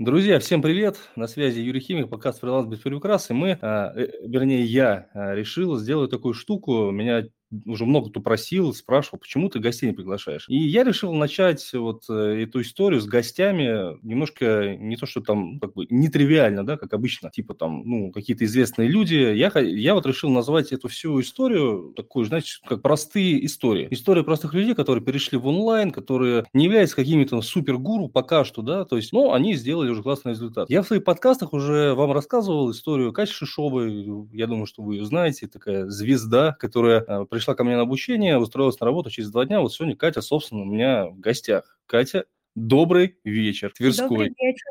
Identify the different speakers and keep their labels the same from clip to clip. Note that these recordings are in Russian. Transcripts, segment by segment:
Speaker 1: Друзья, всем привет! На связи Юрий Химик, подкаст «Фриланс без приукрас». И мы, а, э, вернее, я а, решил сделать такую штуку. Меня уже много кто просил, спрашивал, почему ты гостей не приглашаешь. И я решил начать вот э, эту историю с гостями немножко не то, что там как бы нетривиально, да, как обычно, типа там, ну, какие-то известные люди. Я, я вот решил назвать эту всю историю такую, знаете, как простые истории. История простых людей, которые перешли в онлайн, которые не являются какими-то супергуру пока что, да, то есть, ну, они сделали уже классный результат. Я в своих подкастах уже вам рассказывал историю Кати Шишовой, я думаю, что вы ее знаете, такая звезда, которая э, пришла ко мне на обучение, устроилась на работу через два дня. Вот сегодня Катя, собственно, у меня в гостях. Катя, Добрый вечер, Тверской. Добрый вечер.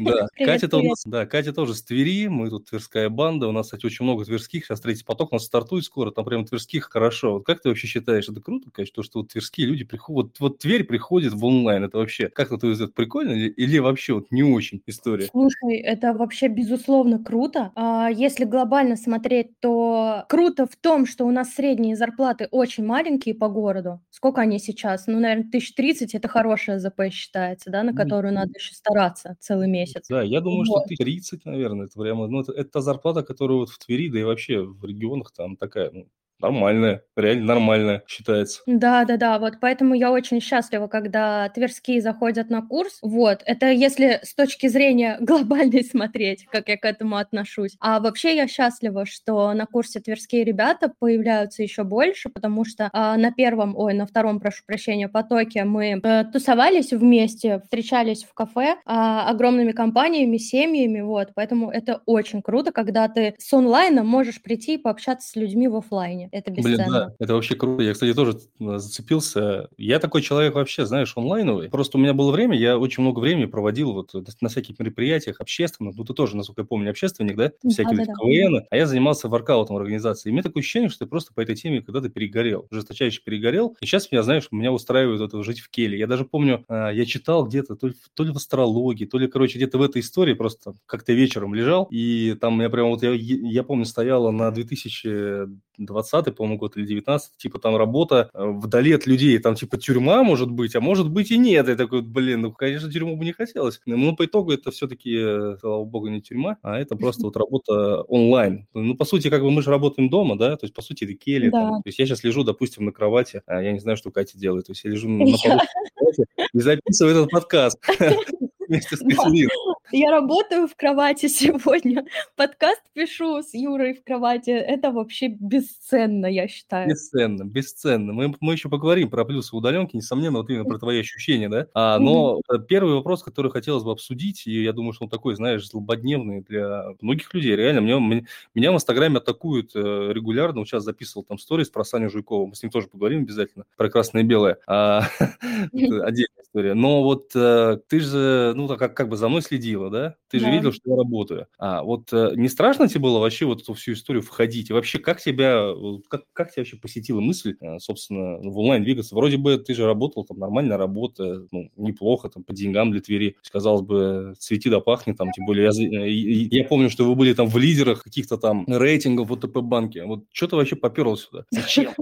Speaker 1: Да, Катя, привет. У нас, да, Катя тоже с Твери, мы тут тверская банда, у нас, кстати, очень много тверских, сейчас третий поток у нас стартует скоро, там прям тверских хорошо. Вот как ты вообще считаешь, это круто, конечно, то, что вот тверские люди приходят, вот, вот Тверь приходит в онлайн, это вообще, как-то ты это прикольно или, или вообще вот не очень история?
Speaker 2: Слушай, это вообще безусловно круто. А, если глобально смотреть, то круто в том, что у нас средние зарплаты очень маленькие по городу. Сколько они сейчас? Ну, наверное, 1030 – это хорошая ЗП считается, да, на ну, которую надо еще стараться целый месяц.
Speaker 1: Да, я думаю, вот. что 30, наверное, это прямо, ну, это, это та зарплата, которая вот в Твери, да и вообще в регионах там такая, ну, нормальная, реально нормальная считается.
Speaker 2: Да, да, да, вот поэтому я очень счастлива, когда тверские заходят на курс. Вот, это если с точки зрения глобальной смотреть, как я к этому отношусь. А вообще я счастлива, что на курсе тверские ребята появляются еще больше, потому что а, на первом, ой, на втором, прошу прощения, потоке мы а, тусовались вместе, встречались в кафе а, огромными компаниями, семьями, вот, поэтому это очень круто, когда ты с онлайна можешь прийти и пообщаться с людьми в офлайне плане. Это бесценно. Блин, да,
Speaker 1: это вообще круто. Я, кстати, тоже зацепился. Я такой человек вообще, знаешь, онлайновый. Просто у меня было время, я очень много времени проводил вот на всяких мероприятиях общественных. Ну, ты тоже, насколько я помню, общественник, да? Всякие да, да, КВН. А я занимался воркаутом в организации. И мне такое ощущение, что ты просто по этой теме когда-то перегорел. Жесточайше перегорел. И сейчас меня, знаешь, меня устраивает это жить в келе. Я даже помню, э, я читал где-то то ли, то ли в астрологии, то ли, короче, где-то в этой истории просто как-то вечером лежал. И там я прям вот, я, я помню, стояла на 2020 20 по-моему, год или 19 типа там работа э, вдали от людей, там типа тюрьма может быть, а может быть и нет. Я такой, блин, ну, конечно, тюрьму бы не хотелось. Но по итогу это все-таки, э, слава богу, не тюрьма, а это просто вот работа онлайн. Ну, по сути, как бы мы же работаем дома, да, то есть, по сути, это келья. Да. Там. То есть, я сейчас лежу, допустим, на кровати, а я не знаю, что Катя делает, то есть, я лежу на полу и записываю этот подкаст вместе с Катериной.
Speaker 2: Я работаю в кровати сегодня, подкаст пишу с Юрой в кровати. Это вообще бесценно, я считаю.
Speaker 1: Бесценно, бесценно. Мы, мы еще поговорим про плюсы удаленки, несомненно, вот именно про твои ощущения, да? А, но mm-hmm. первый вопрос, который хотелось бы обсудить, и я думаю, что он такой, знаешь, злободневный для многих людей, реально. Меня, меня в Инстаграме атакуют э, регулярно. Вот сейчас записывал там сторис про Саню Жуйкову, мы с ним тоже поговорим обязательно, про красное и белое. А, отдельная история. Но вот э, ты же, ну, как, как бы за мной следила, видела, да? Ты же видел, что я работаю. А вот э, не страшно тебе было вообще вот эту всю историю входить? И вообще, как тебя, как, как тебя вообще посетила мысль, э, собственно, в онлайн двигаться? Вроде бы ты же работал, там, нормальная работа, ну, неплохо, там, по деньгам для Твери. Казалось бы, цвети да пахнет, там, тем более я, э, я помню, что вы были там в лидерах каких-то там рейтингов в ОТП-банке. Вот что ты вообще поперло сюда? Зачем?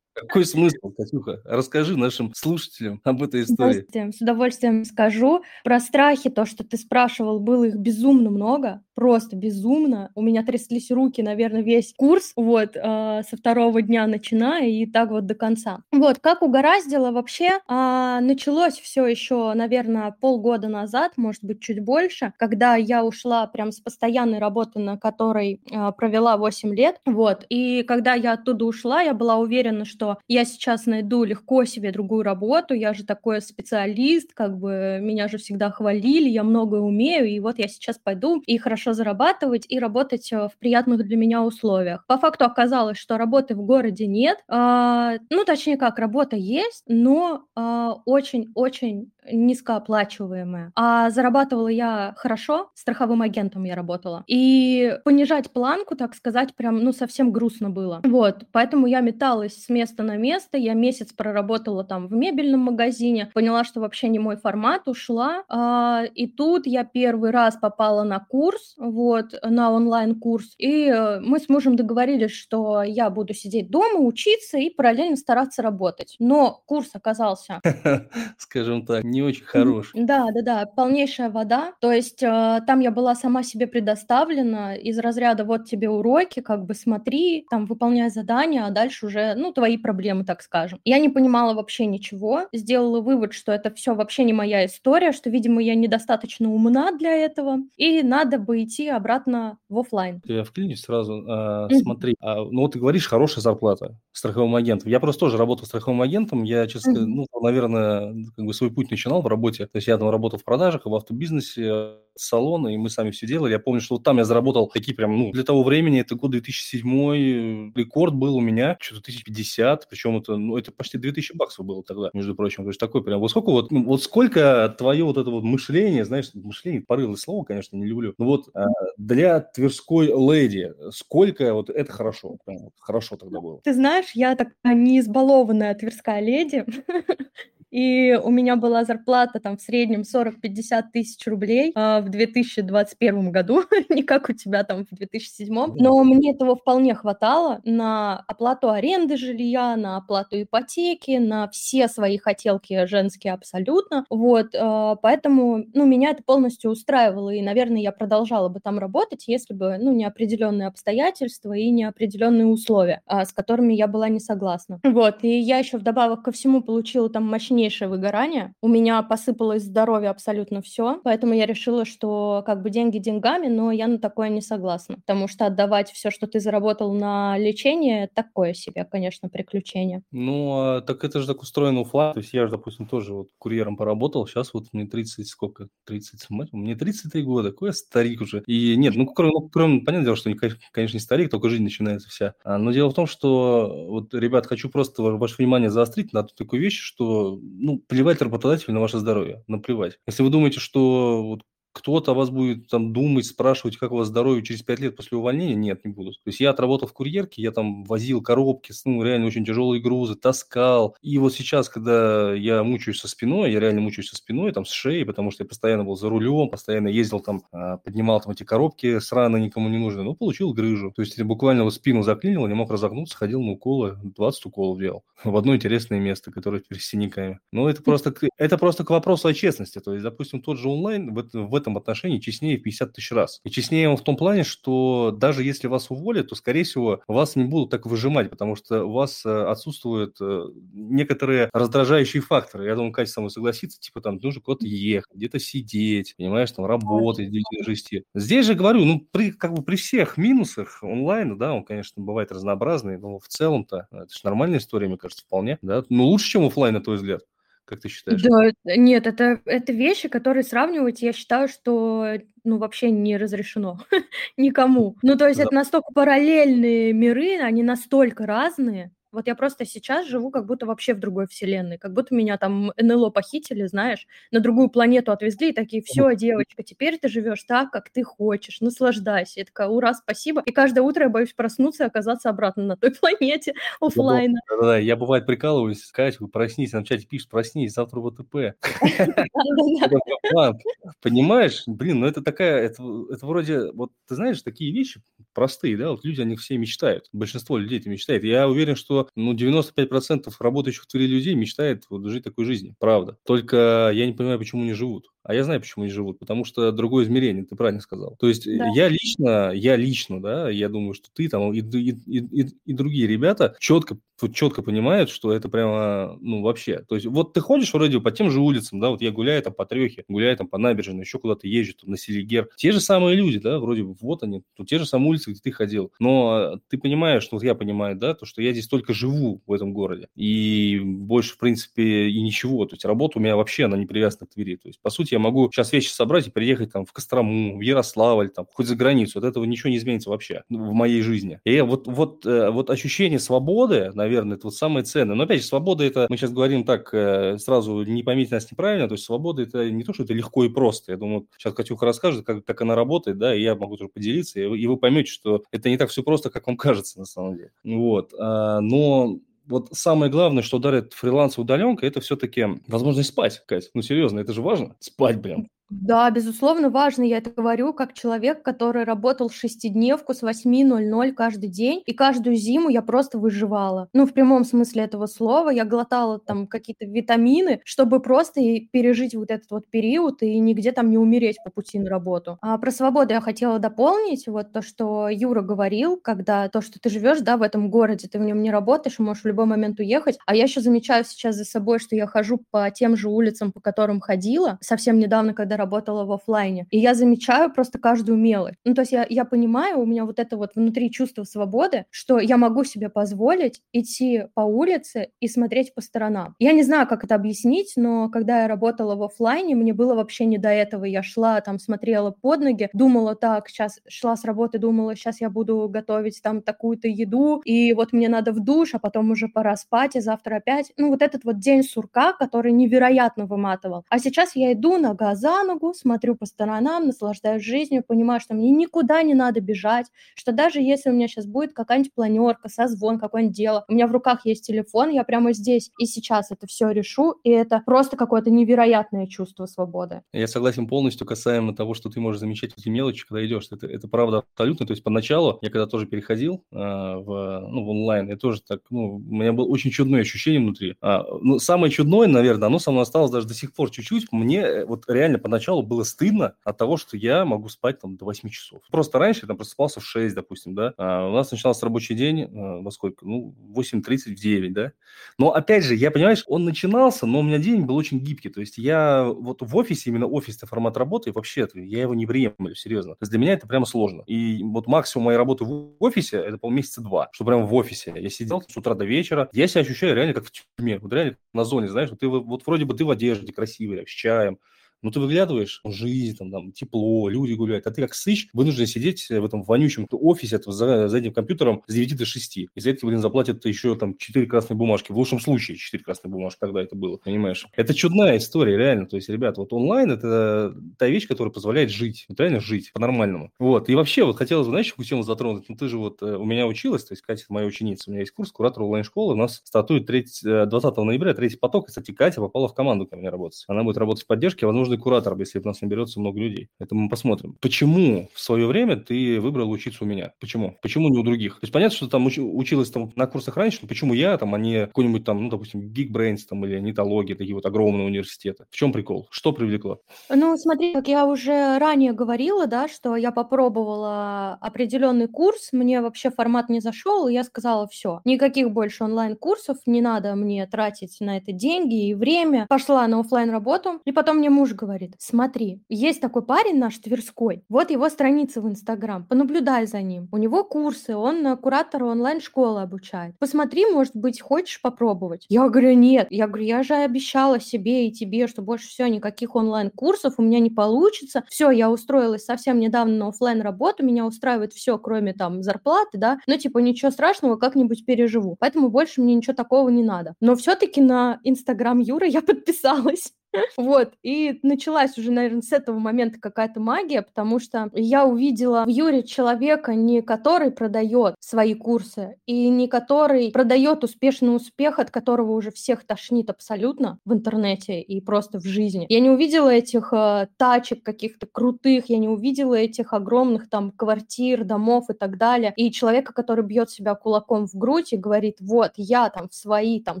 Speaker 1: Какой смысл, Катюха? Расскажи нашим слушателям об этой истории. С
Speaker 2: удовольствием, с удовольствием скажу. Про страхи, то, что ты спрашивал, было их безумно много, просто безумно. У меня тряслись руки, наверное, весь курс, вот, э, со второго дня начиная и так вот до конца. Вот, как угораздило вообще, э, началось все еще, наверное, полгода назад, может быть, чуть больше, когда я ушла прям с постоянной работы, на которой э, провела 8 лет, вот, и когда я оттуда ушла, я была уверена, что я сейчас найду легко себе другую работу, я же такой специалист, как бы меня же всегда хвалили, я многое умею, и вот я сейчас пойду и хорошо зарабатывать, и работать э, в приятных для меня условиях. По факту оказалось, что работы в городе нет, а, ну, точнее как, работа есть, но а, очень-очень низкооплачиваемая. А зарабатывала я хорошо, страховым агентом я работала. И понижать планку, так сказать, прям, ну, совсем грустно было. Вот, поэтому я металась с места на место, я месяц проработала там в мебельном магазине, поняла, что вообще не мой формат, ушла, а, и тут я первый раз попала на курс, вот, на онлайн-курс, и э, мы с мужем договорились, что я буду сидеть дома, учиться и параллельно стараться работать. Но курс оказался...
Speaker 1: Скажем так, не очень хороший.
Speaker 2: Да, да, да, полнейшая вода. То есть э, там я была сама себе предоставлена из разряда вот тебе уроки, как бы смотри, там выполняй задания, а дальше уже, ну, твои проблемы, так скажем. Я не понимала вообще ничего, сделала вывод, что это все вообще не моя история, что, видимо, я недостаточно умна для этого, и надо бы идти обратно в офлайн.
Speaker 1: Я вклинюсь сразу. А, смотри, а, ну вот ты говоришь, хорошая зарплата страховым агентом. Я просто тоже работал страховым агентом. Я, честно, mm-hmm. ну, наверное, как бы свой путь начинал в работе. То есть я там работал в продажах, в автобизнесе, салона, и мы сами все делали. Я помню, что вот там я заработал такие прям, ну, для того времени, это год 2007, рекорд был у меня, что-то 1050, причем это, ну, это почти 2000 баксов было тогда, между прочим. То есть такой прям, вот сколько вот, ну, вот сколько твое вот это вот мышление, знаешь, мышление, порылое слово, конечно, не люблю, но вот а, для тверской леди, сколько вот это хорошо, прям вот хорошо тогда было.
Speaker 2: Ты знаешь, я такая не избалованная тверская леди, и у меня была зарплата там в среднем 40-50 тысяч рублей э, в 2021 году, не как у тебя там в 2007, но мне этого вполне хватало на оплату аренды жилья, на оплату ипотеки, на все свои хотелки женские абсолютно, вот, э, поэтому, ну, меня это полностью устраивало, и, наверное, я продолжала бы там работать, если бы, ну, не определенные обстоятельства и не определенные условия, э, с которыми я была не согласна. Вот, и я еще вдобавок ко всему получила там мощнее сильнейшее выгорание. У меня посыпалось здоровье абсолютно все, поэтому я решила, что как бы деньги деньгами, но я на такое не согласна, потому что отдавать все, что ты заработал на лечение, такое себе, конечно, приключение.
Speaker 1: Ну, а, так это же так устроено офлайн. То есть я же, допустим, тоже вот курьером поработал, сейчас вот мне 30, сколько, 30, мне 33 года, какой я старик уже. И нет, ну, кроме, ну, кроме понятное дело, что, конечно, не старик, только жизнь начинается вся. А, но дело в том, что вот, ребят, хочу просто ваше внимание заострить на такую вещь, что ну, плевать работодателю на ваше здоровье, наплевать. Если вы думаете, что вот кто-то о вас будет там думать, спрашивать, как у вас здоровье через 5 лет после увольнения? Нет, не будут. То есть я отработал в курьерке, я там возил коробки, ну, реально очень тяжелые грузы, таскал. И вот сейчас, когда я мучаюсь со спиной, я реально мучаюсь со спиной, там, с шеей, потому что я постоянно был за рулем, постоянно ездил там, а, поднимал там эти коробки срано, никому не нужны, ну, получил грыжу. То есть я буквально вот спину заклинил, не мог разогнуться, ходил на уколы, 20 уколов делал в одно интересное место, которое теперь с синяками. Ну, это просто, это просто к вопросу о честности. То есть, допустим, тот же онлайн в, в этом отношении честнее в 50 тысяч раз. И честнее он в том плане, что даже если вас уволят, то, скорее всего, вас не будут так выжимать, потому что у вас э, отсутствуют э, некоторые раздражающие факторы. Я думаю, Катя со мной согласится, типа там нужно куда-то ехать, где-то сидеть, понимаешь, там работать, действительно жести. Здесь же говорю, ну, при, как бы при всех минусах онлайна, да, он, конечно, бывает разнообразный, но в целом-то это же нормальная история, мне кажется, вполне, да, ну, лучше, чем офлайн, на твой взгляд. Как ты считаешь?
Speaker 2: Да, нет, это, это вещи, которые сравнивать, я считаю, что ну, вообще не разрешено никому. Ну, то есть да. это настолько параллельные миры, они настолько разные, вот я просто сейчас живу как будто вообще в другой вселенной, как будто меня там НЛО похитили, знаешь, на другую планету отвезли и такие, все, девочка, теперь ты живешь так, как ты хочешь, наслаждайся. Я такая, ура, спасибо. И каждое утро я боюсь проснуться и оказаться обратно на той планете офлайна.
Speaker 1: Да-да, я бывает прикалываюсь, сказать, проснись, на чате пишет, проснись, завтра ВТП. Понимаешь? Блин, ну это такая, это вроде, вот ты знаешь, такие вещи простые, да, вот люди, они все мечтают, большинство людей это мечтает. Я уверен, что ну, 95% работающих в Твери людей мечтает вот, жить такой жизнью, правда. Только я не понимаю, почему не живут. А я знаю, почему не живут, потому что другое измерение, ты правильно сказал. То есть да. я лично, я лично, да, я думаю, что ты там и, и, и, и другие ребята четко, четко понимают, что это прямо, ну, вообще. То есть вот ты ходишь вроде по тем же улицам, да, вот я гуляю там по Трехе, гуляю там по набережной, еще куда-то езжу там на Селигер. Те же самые люди, да, вроде вот они, тут те же самые улицы, где ты ходил. Но ты понимаешь, что вот я понимаю, да, то, что я здесь только живу в этом городе. И больше, в принципе, и ничего. То есть работа у меня вообще, она не привязана к Твери. То есть, по сути, я могу сейчас вещи собрать и приехать там в Кострому, в Ярославль, там, хоть за границу. От этого ничего не изменится вообще в моей жизни. И вот, вот, э, вот ощущение свободы, наверное, это вот самое ценное. Но опять же, свобода это, мы сейчас говорим так, э, сразу не поймите нас неправильно, то есть свобода это не то, что это легко и просто. Я думаю, сейчас Катюха расскажет, как, как она работает, да, и я могу тоже поделиться, и вы, и вы поймете, что это не так все просто, как вам кажется на самом деле. Вот. А, но вот самое главное, что дарит фриланс удаленка, это все-таки возможность спать, Кать. Ну, серьезно, это же важно. Спать, блин.
Speaker 2: Да, безусловно, важно. Я это говорю как человек, который работал шестидневку с 8.00 каждый день, и каждую зиму я просто выживала. Ну, в прямом смысле этого слова. Я глотала там какие-то витамины, чтобы просто пережить вот этот вот период и нигде там не умереть по пути на работу. А про свободу я хотела дополнить. Вот то, что Юра говорил, когда то, что ты живешь, да, в этом городе, ты в нем не работаешь, можешь в любой момент уехать. А я еще замечаю сейчас за собой, что я хожу по тем же улицам, по которым ходила. Совсем недавно, когда работала в офлайне. И я замечаю просто каждую мелочь. Ну, то есть я, я понимаю, у меня вот это вот внутри чувство свободы, что я могу себе позволить идти по улице и смотреть по сторонам. Я не знаю, как это объяснить, но когда я работала в офлайне, мне было вообще не до этого. Я шла там, смотрела под ноги, думала так, сейчас шла с работы, думала, сейчас я буду готовить там такую-то еду, и вот мне надо в душ, а потом уже пора спать, и завтра опять. Ну, вот этот вот день сурка, который невероятно выматывал. А сейчас я иду нога за ногу, смотрю по сторонам, наслаждаюсь жизнью, понимаю, что мне никуда не надо бежать, что даже если у меня сейчас будет какая-нибудь планерка, созвон, какое-нибудь дело, у меня в руках есть телефон, я прямо здесь и сейчас это все решу, и это просто какое-то невероятное чувство свободы.
Speaker 1: Я согласен полностью касаемо того, что ты можешь замечать эти мелочи, когда идешь. Это, это правда абсолютно. То есть поначалу я когда тоже переходил э, в, ну, в онлайн, я тоже так, ну, у меня было очень чудное ощущение внутри. А, ну, самое чудное, наверное, оно со мной осталось даже до сих пор чуть-чуть. Мне э, вот реально поначалу поначалу было стыдно от того, что я могу спать там до 8 часов. Просто раньше я там просыпался в 6, допустим, да. А у нас начинался рабочий день а, во сколько? Ну, 8.30, в 9, да. Но, опять же, я, понимаешь, он начинался, но у меня день был очень гибкий. То есть я вот в офисе, именно офисный формат работы, вообще я его не приемлю, серьезно. То есть для меня это прямо сложно. И вот максимум моей работы в офисе, это полмесяца два, что прямо в офисе. Я сидел с утра до вечера. Я себя ощущаю реально как в тюрьме. Вот реально на зоне, знаешь, вот ты вот вроде бы ты в одежде красивый, с чаем, ну, ты выглядываешь, жизнь, там, там, тепло, люди гуляют, а ты как сыч вынужден сидеть в этом вонючем офисе за, за этим компьютером с 9 до 6. И за это, блин, заплатят еще там 4 красные бумажки. В лучшем случае 4 красные бумажки, тогда это было, понимаешь? Это чудная история, реально. То есть, ребята, вот онлайн – это та вещь, которая позволяет жить, вот реально жить по-нормальному. Вот. И вообще, вот хотелось бы, знаешь, какую тему затронуть? Ну, ты же вот э, у меня училась, то есть Катя моя ученица, у меня есть курс куратор онлайн-школы, у нас стартует 3, 20 э, ноября, третий поток. Кстати, Катя попала в команду ко мне работать. Она будет работать в поддержке, возможно, и куратором, если у нас наберется много людей. Это мы посмотрим. Почему в свое время ты выбрал учиться у меня? Почему? Почему не у других? То есть понятно, что там уч- училась там на курсах раньше, но почему я там, а не какой-нибудь там, ну, допустим, Geekbrains там или Нитология, такие вот огромные университеты? В чем прикол? Что привлекло?
Speaker 2: Ну, смотри, как я уже ранее говорила, да, что я попробовала определенный курс, мне вообще формат не зашел, и я сказала, все, никаких больше онлайн-курсов, не надо мне тратить на это деньги и время. Пошла на офлайн работу, и потом мне муж говорит, смотри, есть такой парень наш Тверской, вот его страница в Инстаграм, понаблюдай за ним. У него курсы, он куратор онлайн-школы обучает. Посмотри, может быть, хочешь попробовать? Я говорю, нет. Я говорю, я же обещала себе и тебе, что больше все никаких онлайн-курсов у меня не получится. Все, я устроилась совсем недавно на офлайн работу, меня устраивает все, кроме там зарплаты, да, но типа ничего страшного, как-нибудь переживу. Поэтому больше мне ничего такого не надо. Но все-таки на Инстаграм Юры я подписалась. Вот, и началась уже, наверное, с этого момента какая-то магия, потому что я увидела в Юре человека, не который продает свои курсы, и не который продает успешный успех, от которого уже всех тошнит абсолютно в интернете и просто в жизни. Я не увидела этих э, тачек каких-то крутых, я не увидела этих огромных там квартир, домов и так далее. И человека, который бьет себя кулаком в грудь и говорит, вот, я там в свои там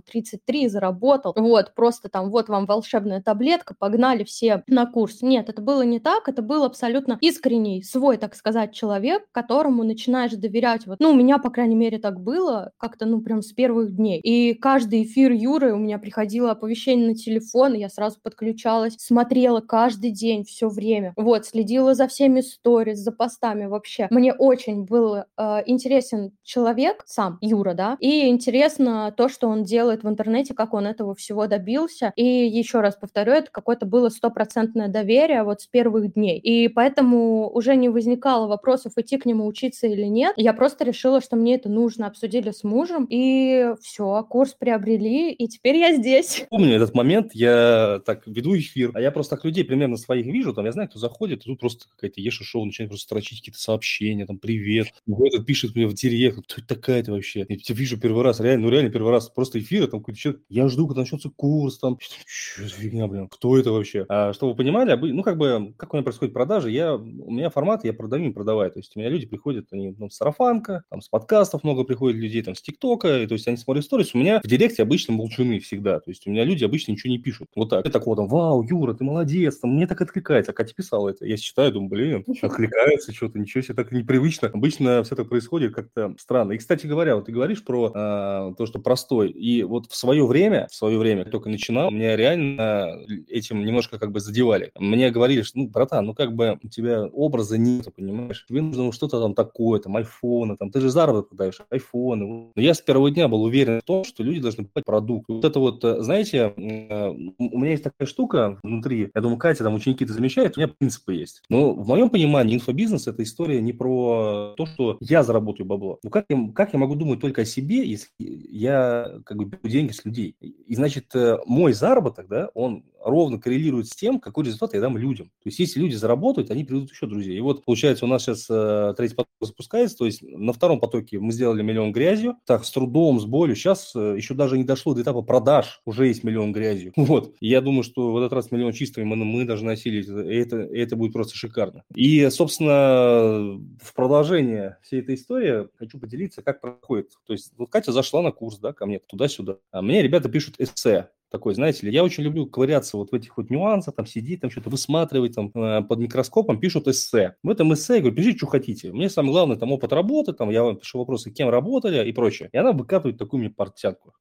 Speaker 2: 33 заработал, вот, просто там, вот вам волшебная таблетка, погнали все на курс. Нет, это было не так, это был абсолютно искренний, свой, так сказать, человек, которому начинаешь доверять. Вот, ну, у меня, по крайней мере, так было, как-то, ну, прям с первых дней. И каждый эфир Юры у меня приходило оповещение на телефон, я сразу подключалась, смотрела каждый день, все время. Вот, следила за всеми сторис, за постами вообще. Мне очень был э, интересен человек, сам Юра, да, и интересно то, что он делает в интернете, как он этого всего добился. И еще раз повторяю, повторю, это какое-то было стопроцентное доверие вот с первых дней. И поэтому уже не возникало вопросов, идти к нему учиться или нет. Я просто решила, что мне это нужно, обсудили с мужем, и все, курс приобрели, и теперь я здесь.
Speaker 1: Помню этот момент, я так веду эфир, а я просто так людей примерно своих вижу, там я знаю, кто заходит, и тут просто какая-то Еша шоу начинает просто строчить какие-то сообщения, там, привет. Этот пишет мне в директ, кто это такая-то вообще? Я тебя вижу первый раз, реально, ну реально первый раз, просто эфир, там какой-то человек, я жду, когда начнется курс, там, что за фигня, блин, кто это вообще? А, чтобы вы понимали, ну, как бы, как у меня происходит продажа, я, у меня формат, я продаю, не продаваю, то есть у меня люди приходят, они, ну, с сарафанка, там, с подкастов много приходит людей, там, с ТикТока, и, то есть они смотрят сторис, у меня в директе обычно молчуны всегда, то есть у меня люди обычно ничего не пишут, вот так. И такого там, вау, Юра, ты молодец, там, мне так откликается, а Катя писала это, я считаю, думаю, блин, откликается что-то, ничего себе, так непривычно, обычно все так происходит как-то странно. И, кстати говоря, вот ты говоришь про э, то, что простой, и вот в свое время, в свое время, только начинал, меня реально этим немножко как бы задевали. Мне говорили, что, ну, братан, ну, как бы у тебя образа нет, понимаешь, тебе нужно что-то там такое, там, айфоны, там, ты же заработок даешь, айфоны. Но я с первого дня был уверен в том, что люди должны покупать продукт. Вот это вот, э, знаете, э, у меня есть такая штука внутри, я думаю, Катя, там ученики это замечают, у меня принципы есть. Но в моем понимании инфобизнес – это история не про то, что я заработаю бабло. Ну, как я, как я могу думать только о себе, если я как бы беру деньги с людей? И, значит, э, мой заработок, да, он ровно коррелирует с тем, какой результат я дам людям. То есть, если люди заработают, они придут еще друзей. И вот, получается, у нас сейчас э, третий поток запускается, то есть на втором потоке мы сделали миллион грязью, так, с трудом, с болью. Сейчас э, еще даже не дошло до этапа продаж, уже есть миллион грязью. Вот. И я думаю, что в этот раз миллион чистыми мы, мы должны осилить, и это, и это будет просто шикарно. И, собственно, в продолжение всей этой истории хочу поделиться, как проходит. То есть, вот Катя зашла на курс, да, ко мне туда-сюда. А мне ребята пишут эссе такой, знаете ли, я очень люблю ковыряться вот в этих вот нюансах, там сидеть, там что-то высматривать, там э, под микроскопом пишут эссе. В этом эссе я говорю, пишите, что хотите. Мне самое главное там опыт работы, там я вам пишу вопросы, кем работали и прочее. И она выкатывает такую мне портянку.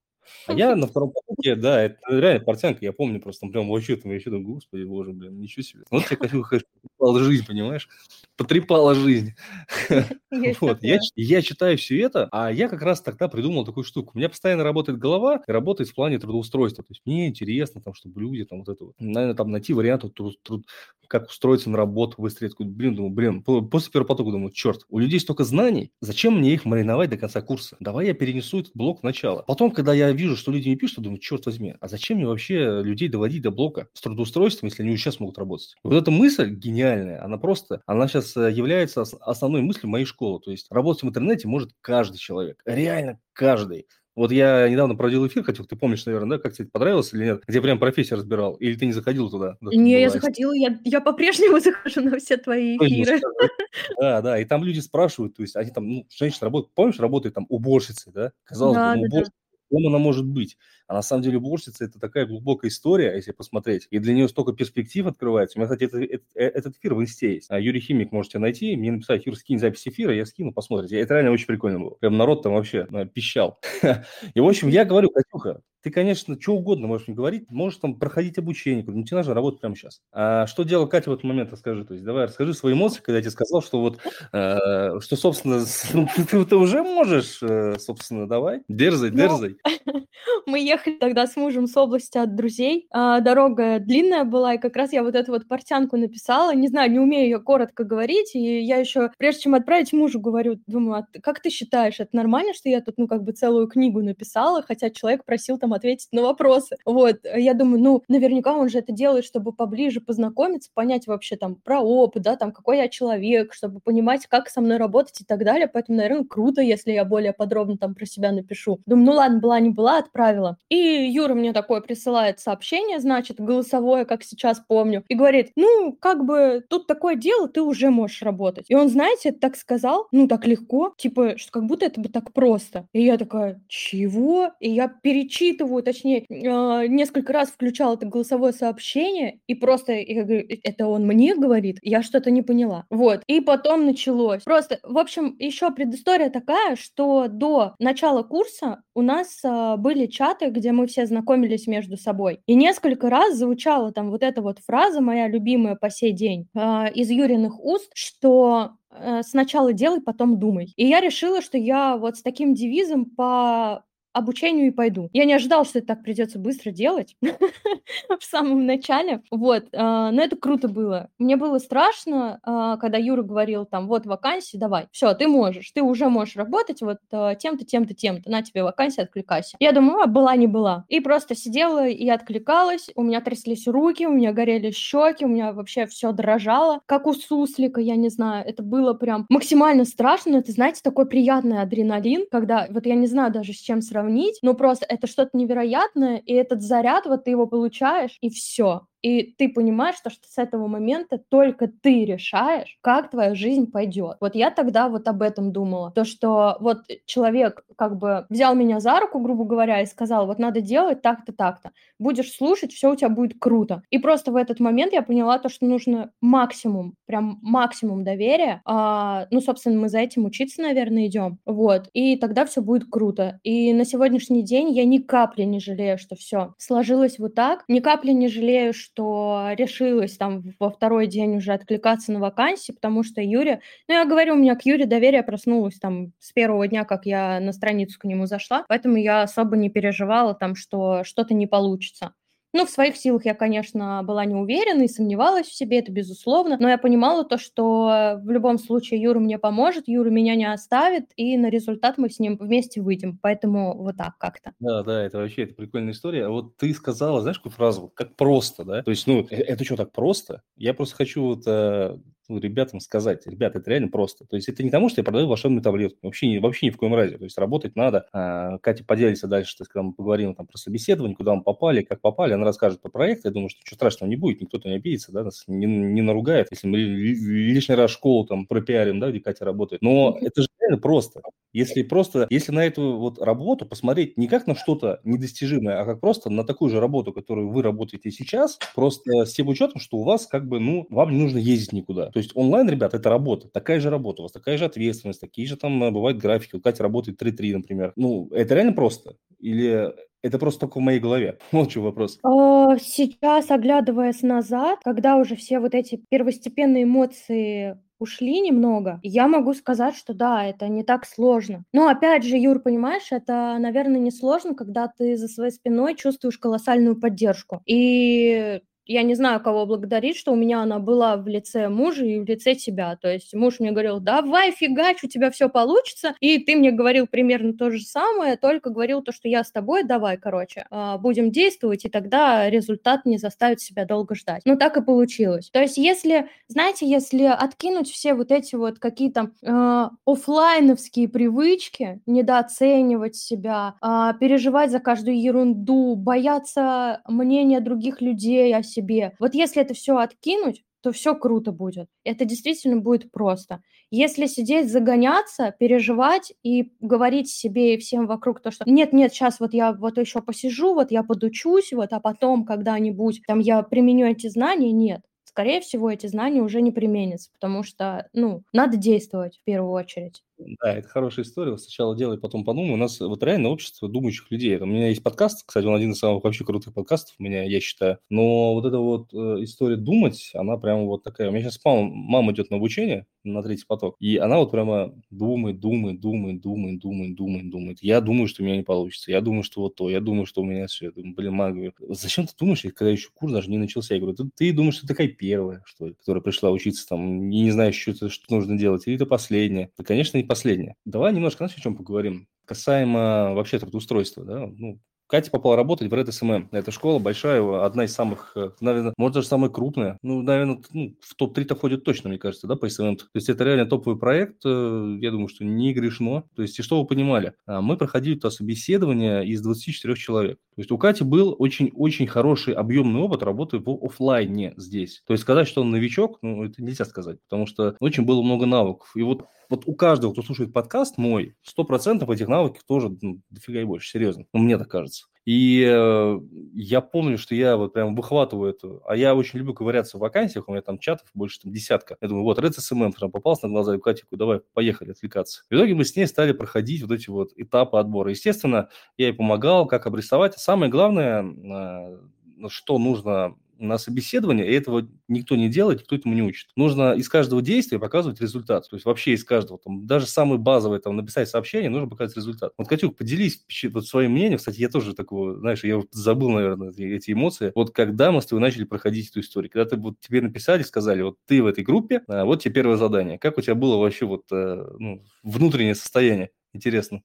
Speaker 1: А я на втором потоке, да, это реально портянка, я помню просто, там прям вообще, там, я еще думаю, господи, боже, блин, ничего себе. Вот я хочу, конечно, потрепала жизнь, понимаешь? Потрепала жизнь. Вот, я, я читаю все это, а я как раз тогда придумал такую штуку. У меня постоянно работает голова и работает в плане трудоустройства. То есть мне интересно, там, чтобы люди, там, вот это вот, наверное, там, найти варианты, труд, труд, как устроиться на работу, выстрелить. Блин, думаю, блин, после первого потока думаю, черт, у людей столько знаний, зачем мне их мариновать до конца курса? Давай я перенесу этот блок в начало. Потом, когда я вижу, что люди не пишут, думаю, черт возьми, а зачем мне вообще людей доводить до блока с трудоустройством, если они уже сейчас могут работать? Вот эта мысль гениальная, она просто, она сейчас э, является основной мыслью моей школы. То есть работать в интернете может каждый человек, реально каждый. Вот я недавно проводил эфир, хотел, ты помнишь, наверное, да, как тебе понравилось или нет, где прям профессия разбирал, или ты не заходил туда?
Speaker 2: Не, я заходила, я, я по-прежнему захожу на все твои эфиры.
Speaker 1: Да, да, и там люди спрашивают, то есть они там, ну, женщина работает, помнишь, работает там уборщицей, да? Казалось да, бы, ну, да, уборщица. Кем она может быть? А на самом деле уборщица – это такая глубокая история, если посмотреть. И для нее столько перспектив открывается. У меня, кстати, это, это, э, этот эфир в инсте есть. А Юрий Химик можете найти, мне написать, Юр, скинь запись эфира, я скину, посмотрите. Это реально очень прикольно было. Прям народ там вообще ну, пищал. И, в общем, я говорю, Катюха, ты, конечно, что угодно можешь мне говорить, можешь там проходить обучение, но тебе нужно работать прямо сейчас. А что делала Катя в этот момент, расскажи. То есть давай расскажи свои эмоции, когда я тебе сказал, что вот, э, что, собственно, ты, ты уже можешь, э, собственно, давай, дерзай, ну, дерзай.
Speaker 2: Мы ехали тогда с мужем с области от друзей, а, дорога длинная была, и как раз я вот эту вот портянку написала, не знаю, не умею ее коротко говорить, и я еще, прежде чем отправить мужу, говорю, думаю, а как ты считаешь, это нормально, что я тут, ну, как бы целую книгу написала, хотя человек просил там ответить на вопросы. Вот, я думаю, ну, наверняка он же это делает, чтобы поближе познакомиться, понять вообще там про опыт, да, там, какой я человек, чтобы понимать, как со мной работать и так далее. Поэтому, наверное, круто, если я более подробно там про себя напишу. Думаю, ну ладно, была не была, отправила. И Юра мне такое присылает сообщение, значит, голосовое, как сейчас помню, и говорит, ну, как бы тут такое дело, ты уже можешь работать. И он, знаете, так сказал, ну, так легко, типа, что как будто это бы так просто. И я такая, чего? И я перечитываю точнее, э, несколько раз включала это голосовое сообщение, и просто, я говорю, «Э, это он мне говорит, я что-то не поняла. Вот. И потом началось. Просто, в общем, еще предыстория такая, что до начала курса у нас э, были чаты, где мы все знакомились между собой. И несколько раз звучала там вот эта вот фраза, моя любимая по сей день, э, из Юриных уст, что сначала делай, потом думай. И я решила, что я вот с таким девизом по обучению и пойду. Я не ожидала, что это так придется быстро делать в самом начале. Вот, а, но это круто было. Мне было страшно, а, когда Юра говорил там, вот вакансия, давай, все, ты можешь, ты уже можешь работать вот а, тем-то, тем-то, тем-то, на тебе вакансия, откликайся. Я думаю, а, была не была. И просто сидела и откликалась, у меня тряслись руки, у меня горели щеки, у меня вообще все дрожало, как у суслика, я не знаю, это было прям максимально страшно, но это, знаете, такой приятный адреналин, когда, вот я не знаю даже с чем сравнить, но просто это что-то невероятное, и этот заряд, вот ты его получаешь, и все и ты понимаешь, что, что с этого момента только ты решаешь, как твоя жизнь пойдет. Вот я тогда вот об этом думала. То, что вот человек как бы взял меня за руку, грубо говоря, и сказал, вот надо делать так-то, так-то. Будешь слушать, все у тебя будет круто. И просто в этот момент я поняла то, что нужно максимум, прям максимум доверия. А, ну, собственно, мы за этим учиться, наверное, идем. Вот. И тогда все будет круто. И на сегодняшний день я ни капли не жалею, что все сложилось вот так. Ни капли не жалею, что что решилась там во второй день уже откликаться на вакансии, потому что Юрия... Ну, я говорю, у меня к Юре доверие проснулось там с первого дня, как я на страницу к нему зашла, поэтому я особо не переживала там, что что-то не получится. Ну, в своих силах я, конечно, была не уверена и сомневалась в себе, это безусловно, но я понимала то, что в любом случае Юра мне поможет, Юра меня не оставит, и на результат мы с ним вместе выйдем. Поэтому вот так как-то.
Speaker 1: Да, да, это вообще это прикольная история. А вот ты сказала, знаешь, какую фразу? Как просто, да? То есть, ну, э, это что, так просто? Я просто хочу вот э, ребятам сказать, ребята, это реально просто. То есть это не тому, что я продаю волшебную таблетку, вообще, вообще ни в коем разе. То есть работать надо. А, Катя поделится дальше, есть, когда мы поговорим там про собеседование, куда мы попали, как попали, она расскажет про проект. Я думаю, что ничего страшного не будет, никто-то не обидится, да, нас не, не наругает, если мы лишний раз школу там пропиарим, да, где Катя работает. Но это же реально просто. Если просто, если на эту вот работу посмотреть не как на что-то недостижимое, а как просто на такую же работу, которую вы работаете сейчас, просто с тем учетом, что у вас как бы, ну, вам не нужно ездить никуда. То есть онлайн, ребят, это работа, такая же работа, у вас такая же ответственность, такие же там э, бывают графики. У Кати работает 3-3, например. Ну, это реально просто? Или это просто только в моей голове. Что вопрос.
Speaker 2: А, сейчас, оглядываясь назад, когда уже все вот эти первостепенные эмоции ушли немного, я могу сказать, что да, это не так сложно. Но опять же, Юр, понимаешь, это, наверное, не сложно, когда ты за своей спиной чувствуешь колоссальную поддержку. И я не знаю, кого благодарить, что у меня она была в лице мужа и в лице тебя. То есть муж мне говорил, давай, фигач, у тебя все получится. И ты мне говорил примерно то же самое, только говорил то, что я с тобой, давай, короче, а, будем действовать, и тогда результат не заставит себя долго ждать. Ну, так и получилось. То есть если, знаете, если откинуть все вот эти вот какие-то э, офлайновские привычки, недооценивать себя, э, переживать за каждую ерунду, бояться мнения других людей о себе. Вот если это все откинуть, то все круто будет. Это действительно будет просто. Если сидеть, загоняться, переживать и говорить себе и всем вокруг то, что нет, нет, сейчас вот я вот еще посижу, вот я подучусь, вот, а потом когда-нибудь там я применю эти знания, нет. Скорее всего, эти знания уже не применятся, потому что, ну, надо действовать в первую очередь.
Speaker 1: Да, это хорошая история. Сначала делай, потом подумай. У нас вот реально общество думающих людей. У меня есть подкаст, кстати, он один из самых вообще крутых подкастов у меня, я считаю. Но вот эта вот э, история думать, она прямо вот такая. У меня сейчас мама, мама идет на обучение, на третий поток, и она вот прямо думает, думает, думает, думает, думает, думает, думает. Я думаю, что у меня не получится. Я думаю, что вот то. Я думаю, что у меня все. Я думаю, блин, мама, зачем ты думаешь, когда еще курс даже не начался? Я говорю, ты, ты думаешь, что ты такая первая, что ли, которая пришла учиться там, и не знаешь, что, что нужно делать, или ты последняя? Да, конечно, и последняя. Давай немножко, знаешь, о чем поговорим? Касаемо вообще трудоустройства, да, ну, Катя попала работать в Red SMM. Это школа большая, одна из самых, э, наверное, может даже самая крупная. Ну, наверное, ну, в топ-3-то входит точно, мне кажется, да, по SMM. То есть это реально топовый проект, э, я думаю, что не грешно. То есть, и что вы понимали, а, мы проходили то собеседование из 24 человек. То есть у Кати был очень-очень хороший объемный опыт работы в офлайне здесь. То есть сказать, что он новичок, ну, это нельзя сказать, потому что очень было много навыков. И вот вот у каждого, кто слушает подкаст мой, сто процентов этих навыков тоже ну, дофига и больше, серьезно. Ну, мне так кажется. И э, я помню, что я вот прям выхватываю эту, а я очень люблю ковыряться в вакансиях, у меня там чатов больше там десятка. Я думаю, вот Red SMM прям попался на глаза, и Катику, давай, поехали отвлекаться. В итоге мы с ней стали проходить вот эти вот этапы отбора. Естественно, я ей помогал, как обрисовать. Самое главное, э, что нужно на собеседование, и этого никто не делает, никто этому не учит. Нужно из каждого действия показывать результат. То есть вообще из каждого, там, даже самый базовый, там, написать сообщение, нужно показать результат. Вот, Катюк, поделись вот своим мнением. Кстати, я тоже такого, знаешь, я забыл, наверное, эти, эти эмоции. Вот когда мы с тобой начали проходить эту историю, когда ты вот тебе написали, сказали, вот ты в этой группе, а вот тебе первое задание. Как у тебя было вообще вот э, ну, внутреннее состояние? Интересно.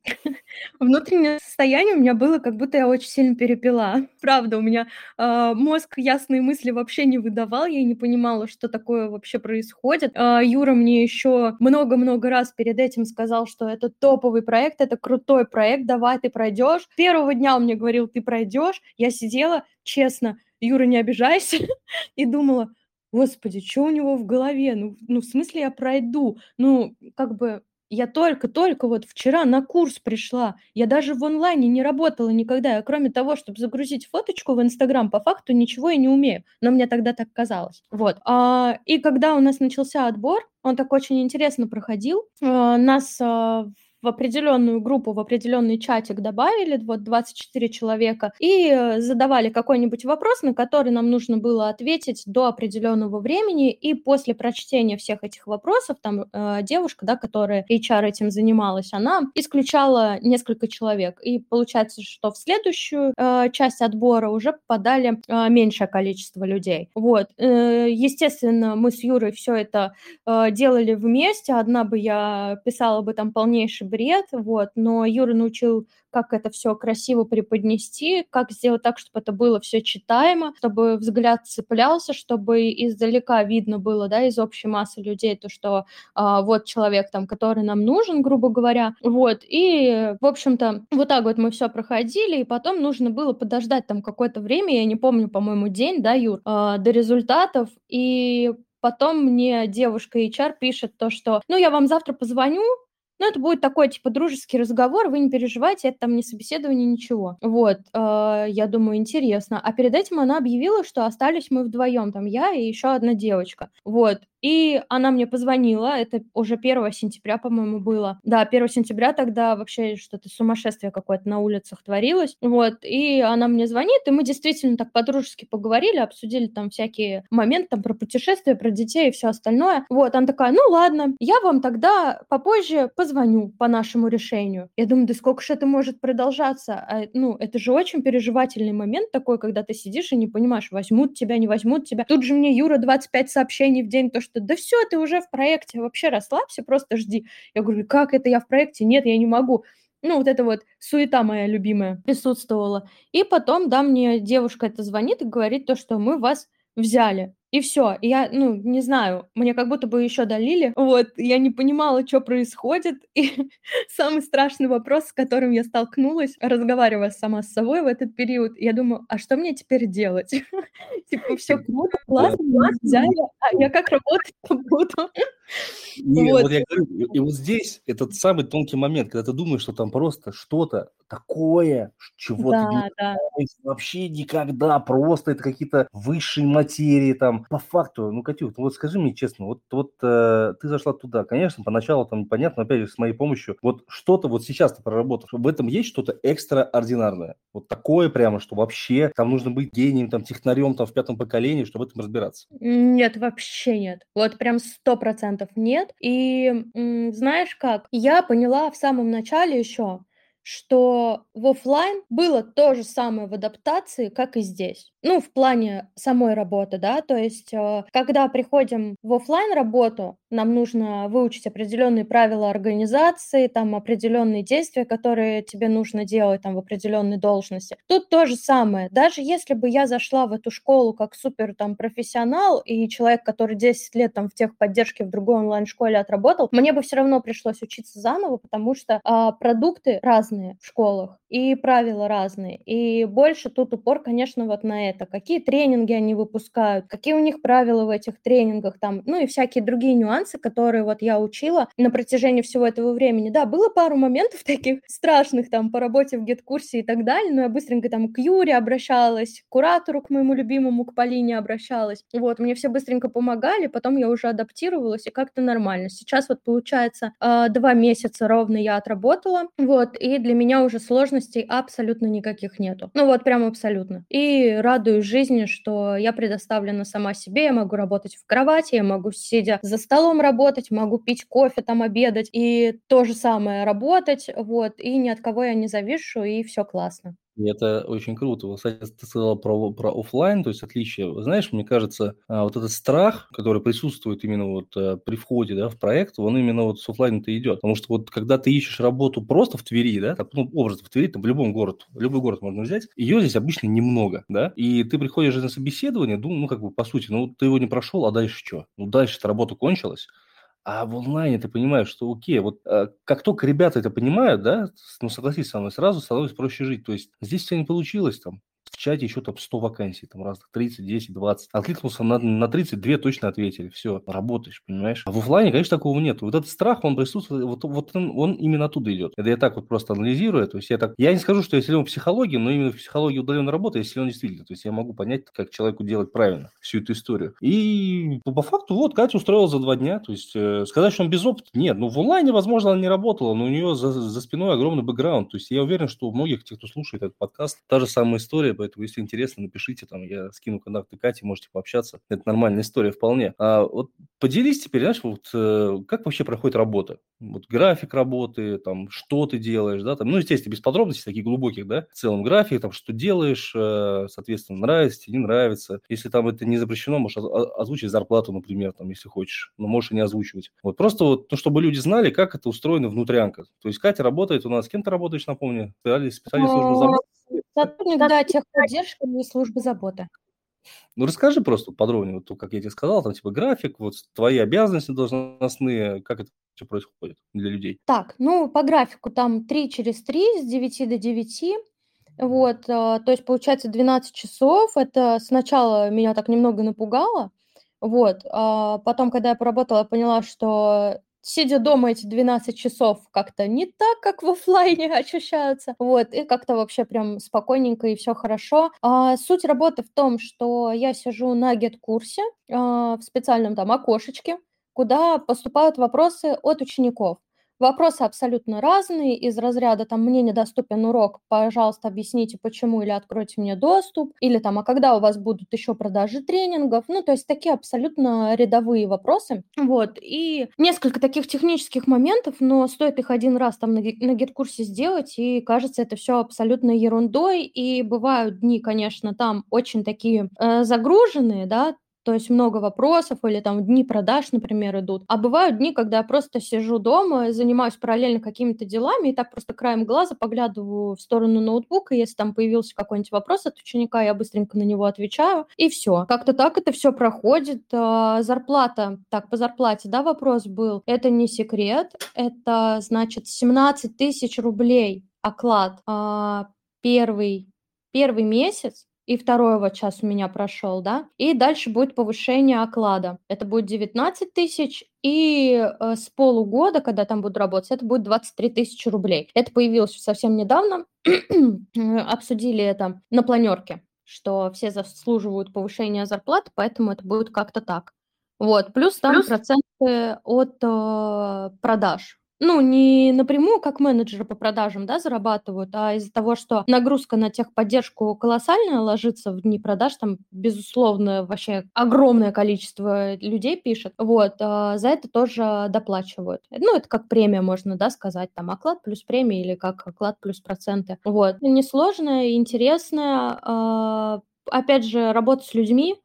Speaker 2: Внутреннее состояние у меня было, как будто я очень сильно перепила. Правда, у меня э, мозг ясные мысли вообще не выдавал, я не понимала, что такое вообще происходит. Э, Юра мне еще много-много раз перед этим сказал, что это топовый проект, это крутой проект, давай ты пройдешь. Первого дня он мне говорил, ты пройдешь. Я сидела, честно, Юра, не обижайся, и думала, господи, что у него в голове? Ну, ну, в смысле я пройду? Ну, как бы я только-только вот вчера на курс пришла. Я даже в онлайне не работала никогда. Я кроме того, чтобы загрузить фоточку в Инстаграм, по факту ничего и не умею. Но мне тогда так казалось. Вот. А, и когда у нас начался отбор, он так очень интересно проходил. А, нас а, в определенную группу, в определенный чатик добавили, вот 24 человека, и э, задавали какой-нибудь вопрос, на который нам нужно было ответить до определенного времени, и после прочтения всех этих вопросов, там э, девушка, да, которая HR этим занималась, она исключала несколько человек, и получается, что в следующую э, часть отбора уже попадали э, меньшее количество людей. Вот, э, естественно, мы с Юрой все это э, делали вместе, одна бы я писала бы там полнейший бред, вот, но Юра научил, как это все красиво преподнести, как сделать так, чтобы это было все читаемо, чтобы взгляд цеплялся, чтобы издалека видно было, да, из общей массы людей, то, что а, вот человек там, который нам нужен, грубо говоря, вот, и, в общем-то, вот так вот мы все проходили, и потом нужно было подождать там какое-то время, я не помню, по-моему, день, да, Юр, а, до результатов, и Потом мне девушка HR пишет то, что, ну, я вам завтра позвоню, ну, это будет такой, типа, дружеский разговор, вы не переживайте, это там не собеседование, ничего. Вот, э, я думаю, интересно. А перед этим она объявила, что остались мы вдвоем, там я и еще одна девочка. Вот, и она мне позвонила, это уже 1 сентября, по-моему, было. Да, 1 сентября тогда вообще что-то сумасшествие какое-то на улицах творилось. Вот, и она мне звонит, и мы действительно так по-дружески поговорили, обсудили там всякие моменты там про путешествия, про детей и все остальное. Вот, она такая, ну ладно, я вам тогда попозже позвоню по нашему решению. Я думаю, да сколько же это может продолжаться? А, ну, это же очень переживательный момент такой, когда ты сидишь и не понимаешь, возьмут тебя, не возьмут тебя. Тут же мне Юра 25 сообщений в день, то, что да все, ты уже в проекте, вообще расслабься, просто жди. Я говорю, как это я в проекте? Нет, я не могу. Ну, вот эта вот суета моя любимая присутствовала. И потом, да, мне девушка это звонит и говорит то, что мы вас взяли. И все. Я, ну, не знаю, мне как будто бы еще долили. Вот, я не понимала, что происходит. И самый страшный вопрос, с которым я столкнулась, разговаривая сама с собой в этот период, я думаю, а что мне теперь делать? Типа, все круто, классно, взяли, а я как работать буду?
Speaker 1: Не, вот. вот я говорю, и вот здесь этот самый тонкий момент, когда ты думаешь, что там просто что-то такое, чего да, ты не да. вообще никогда, просто это какие-то высшие материи там. По факту, ну, Катюк, ну вот скажи мне честно, вот, вот э, ты зашла туда, конечно, поначалу там непонятно, опять же, с моей помощью, вот что-то вот сейчас ты проработав, в этом есть что-то экстраординарное, вот такое прямо, что вообще там нужно быть гением, там, технарем там в пятом поколении, чтобы в этом разбираться?
Speaker 2: Нет, вообще нет. Вот прям сто процентов нет. И знаешь как, я поняла в самом начале еще, что в офлайн было то же самое в адаптации, как и здесь. Ну, в плане самой работы, да, то есть, э, когда приходим в офлайн работу, нам нужно выучить определенные правила организации, там определенные действия, которые тебе нужно делать там в определенной должности. Тут то же самое. Даже если бы я зашла в эту школу как супер там профессионал и человек, который 10 лет там в техподдержке в другой онлайн-школе отработал, мне бы все равно пришлось учиться заново, потому что а, продукты разные в школах и правила разные. И больше тут упор, конечно, вот на это. Какие тренинги они выпускают, какие у них правила в этих тренингах, там, ну и всякие другие нюансы, которые вот я учила на протяжении всего этого времени. Да, было пару моментов таких страшных там по работе в гид-курсе и так далее, но я быстренько там к Юре обращалась, к куратору, к моему любимому, к Полине обращалась. Вот, мне все быстренько помогали, потом я уже адаптировалась и как-то нормально. Сейчас вот получается а, два месяца ровно я отработала, вот, и для меня уже сложностей абсолютно никаких нету. Ну вот прям абсолютно. И радуюсь жизни, что я предоставлена сама себе, я могу работать в кровати, я могу сидя за столом работать, могу пить кофе, там обедать, и то же самое работать, вот, и ни от кого я не завишу, и все классно.
Speaker 1: И это очень круто. Кстати, ты сказала про, про офлайн, то есть отличие. Знаешь, мне кажется, а, вот этот страх, который присутствует именно вот э, при входе да, в проект, он именно вот с офлайна-то идет. Потому что вот когда ты ищешь работу просто в Твери, да, так, ну, образно в Твери, там, в любом городе, любой город можно взять, ее здесь обычно немного, да, и ты приходишь на собеседование, ну, ну, как бы, по сути, ну, ты его не прошел, а дальше что? Ну, дальше-то работа кончилась, а в онлайне ты понимаешь, что окей, вот э, как только ребята это понимают, да, ну согласись со мной, сразу становится проще жить. То есть здесь все не получилось, там, в чате еще там 100 вакансий, там разных 30, 10, 20. Откликнулся на, на 32, точно ответили. Все, работаешь, понимаешь? А в офлайне, конечно, такого нет. Вот этот страх, он присутствует, вот, вот он, он именно оттуда идет. Это я так вот просто анализирую. То есть я так, я не скажу, что я силен в психологии, но именно в психологии удаленной работы я силен действительно. То есть я могу понять, как человеку делать правильно всю эту историю. И по факту вот Катя устроила за два дня. То есть э, сказать, что он без опыта, нет. Ну в онлайне, возможно, она не работала, но у нее за, за спиной огромный бэкграунд. То есть я уверен, что у многих тех, кто слушает этот подкаст, та же самая история, поэтому если интересно, напишите, там, я скину контакты Кати, можете пообщаться. Это нормальная история вполне. А вот поделись теперь, знаешь, вот э, как вообще проходит работа? Вот график работы, там, что ты делаешь, да, там, ну, естественно, без подробностей таких глубоких, да, в целом график, там, что делаешь, э, соответственно, нравится тебе, не нравится. Если там это не запрещено, можешь озвучить зарплату, например, там, если хочешь, но можешь и не озвучивать. Вот просто вот, ну, чтобы люди знали, как это устроено внутрянка. То есть Катя работает у нас, с кем ты работаешь, напомню? Специалист службы заботы?
Speaker 2: Сотрудник, да, техподдержки и службы заботы.
Speaker 1: Ну, расскажи просто подробнее, вот как я тебе сказал, там типа график, вот твои обязанности должностные, как это все происходит для людей?
Speaker 2: Так, ну, по графику там 3 через 3, с 9 до 9. Вот, а, то есть получается 12 часов. Это сначала меня так немного напугало, вот, а потом, когда я поработала, я поняла, что сидя дома эти 12 часов как-то не так, как в офлайне ощущаются, вот, и как-то вообще прям спокойненько и все хорошо. А, суть работы в том, что я сижу на get-курсе а, в специальном там окошечке, куда поступают вопросы от учеников. Вопросы абсолютно разные, из разряда там «мне недоступен урок, пожалуйста, объясните, почему, или откройте мне доступ», или там «а когда у вас будут еще продажи тренингов?» Ну, то есть такие абсолютно рядовые вопросы. Вот, и несколько таких технических моментов, но стоит их один раз там на, на гид-курсе сделать, и кажется это все абсолютно ерундой, и бывают дни, конечно, там очень такие э, загруженные, да, то есть много вопросов или там дни продаж, например, идут. А бывают дни, когда я просто сижу дома, занимаюсь параллельно какими-то делами и так просто краем глаза поглядываю в сторону ноутбука, если там появился какой-нибудь вопрос от ученика, я быстренько на него отвечаю, и все. Как-то так это все проходит. А, зарплата, так, по зарплате, да, вопрос был, это не секрет, это, значит, 17 тысяч рублей оклад а, первый, первый месяц, и второй вот час у меня прошел, да, и дальше будет повышение оклада. Это будет 19 тысяч, и э, с полугода, когда там буду работать, это будет 23 тысячи рублей. Это появилось совсем недавно, обсудили это на планерке, что все заслуживают повышения зарплаты, поэтому это будет как-то так. Вот, плюс там плюс... проценты от э, продаж ну, не напрямую как менеджеры по продажам, да, зарабатывают, а из-за того, что нагрузка на техподдержку колоссальная ложится в дни продаж, там, безусловно, вообще огромное количество людей пишет, вот, а за это тоже доплачивают. Ну, это как премия, можно, да, сказать, там, оклад плюс премия или как оклад плюс проценты. Вот, несложная, интересная, а, опять же, работа с людьми,